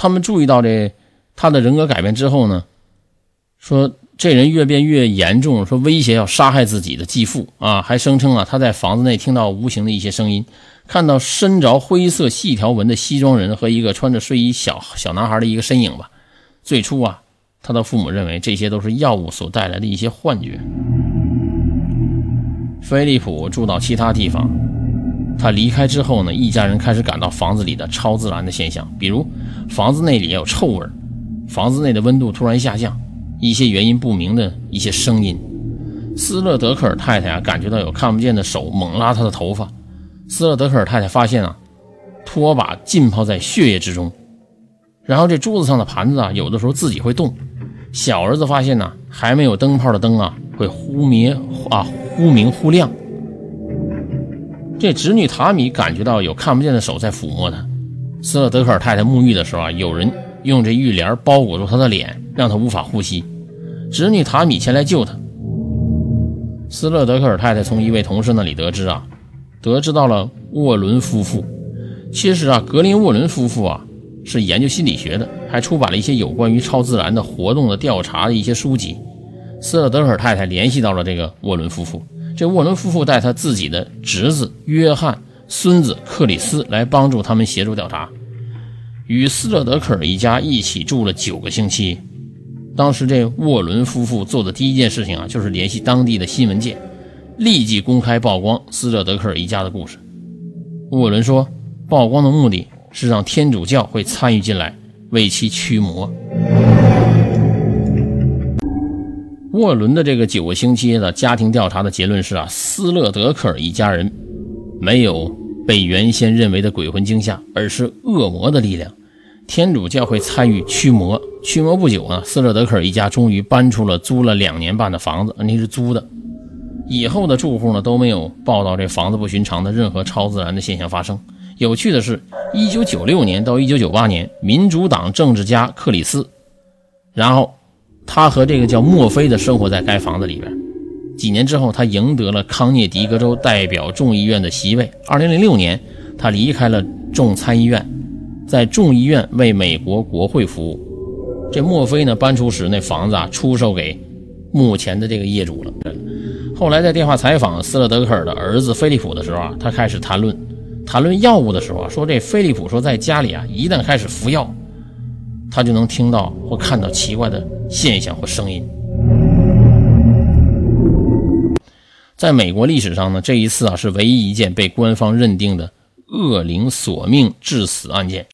他们注意到这他的人格改变之后呢，说这人越变越严重，说威胁要杀害自己的继父啊，还声称啊他在房子内听到无形的一些声音，看到身着灰色细条纹的西装人和一个穿着睡衣小小男孩的一个身影吧。最初啊，他的父母认为这些都是药物所带来的一些幻觉。菲利普住到其他地方，他离开之后呢，一家人开始感到房子里的超自然的现象，比如房子内里有臭味，房子内的温度突然下降。一些原因不明的一些声音，斯勒德克尔太太啊感觉到有看不见的手猛拉她的头发。斯勒德克尔太太发现啊，拖把浸泡在血液之中，然后这桌子上的盘子啊有的时候自己会动。小儿子发现呢，还没有灯泡的灯啊会忽灭啊忽明忽亮。这侄女塔米感觉到有看不见的手在抚摸她。斯勒德克尔太太沐浴的时候啊，有人。用这浴帘包裹住她的脸，让她无法呼吸。侄女塔米前来救他。斯勒德克尔太太从一位同事那里得知啊，得知到了沃伦夫妇。其实啊，格林沃伦夫妇啊是研究心理学的，还出版了一些有关于超自然的活动的调查的一些书籍。斯勒德克尔太太联系到了这个沃伦夫妇，这沃伦夫妇带他自己的侄子约翰、孙子克里斯来帮助他们协助调查。与斯勒德克尔一家一起住了九个星期。当时这沃伦夫妇做的第一件事情啊，就是联系当地的新闻界，立即公开曝光斯勒德克尔一家的故事。沃伦说，曝光的目的是让天主教会参与进来，为其驱魔。沃伦的这个九个星期的家庭调查的结论是啊，斯勒德克尔一家人没有被原先认为的鬼魂惊吓，而是恶魔的力量。天主教会参与驱魔，驱魔不久呢，斯勒德克尔一家终于搬出了租了两年半的房子，那是租的。以后的住户呢都没有报道这房子不寻常的任何超自然的现象发生。有趣的是，一九九六年到一九九八年，民主党政治家克里斯，然后他和这个叫墨菲的生活在该房子里边。几年之后，他赢得了康涅狄格州代表众议院的席位。二零零六年，他离开了众参议院。在众议院为美国国会服务。这墨菲呢搬出时，那房子啊出售给目前的这个业主了。后来在电话采访斯勒德克尔的儿子菲利普的时候啊，他开始谈论谈论药物的时候啊，说这菲利普说在家里啊，一旦开始服药，他就能听到或看到奇怪的现象或声音。在美国历史上呢，这一次啊是唯一一件被官方认定的恶灵索命致死案件。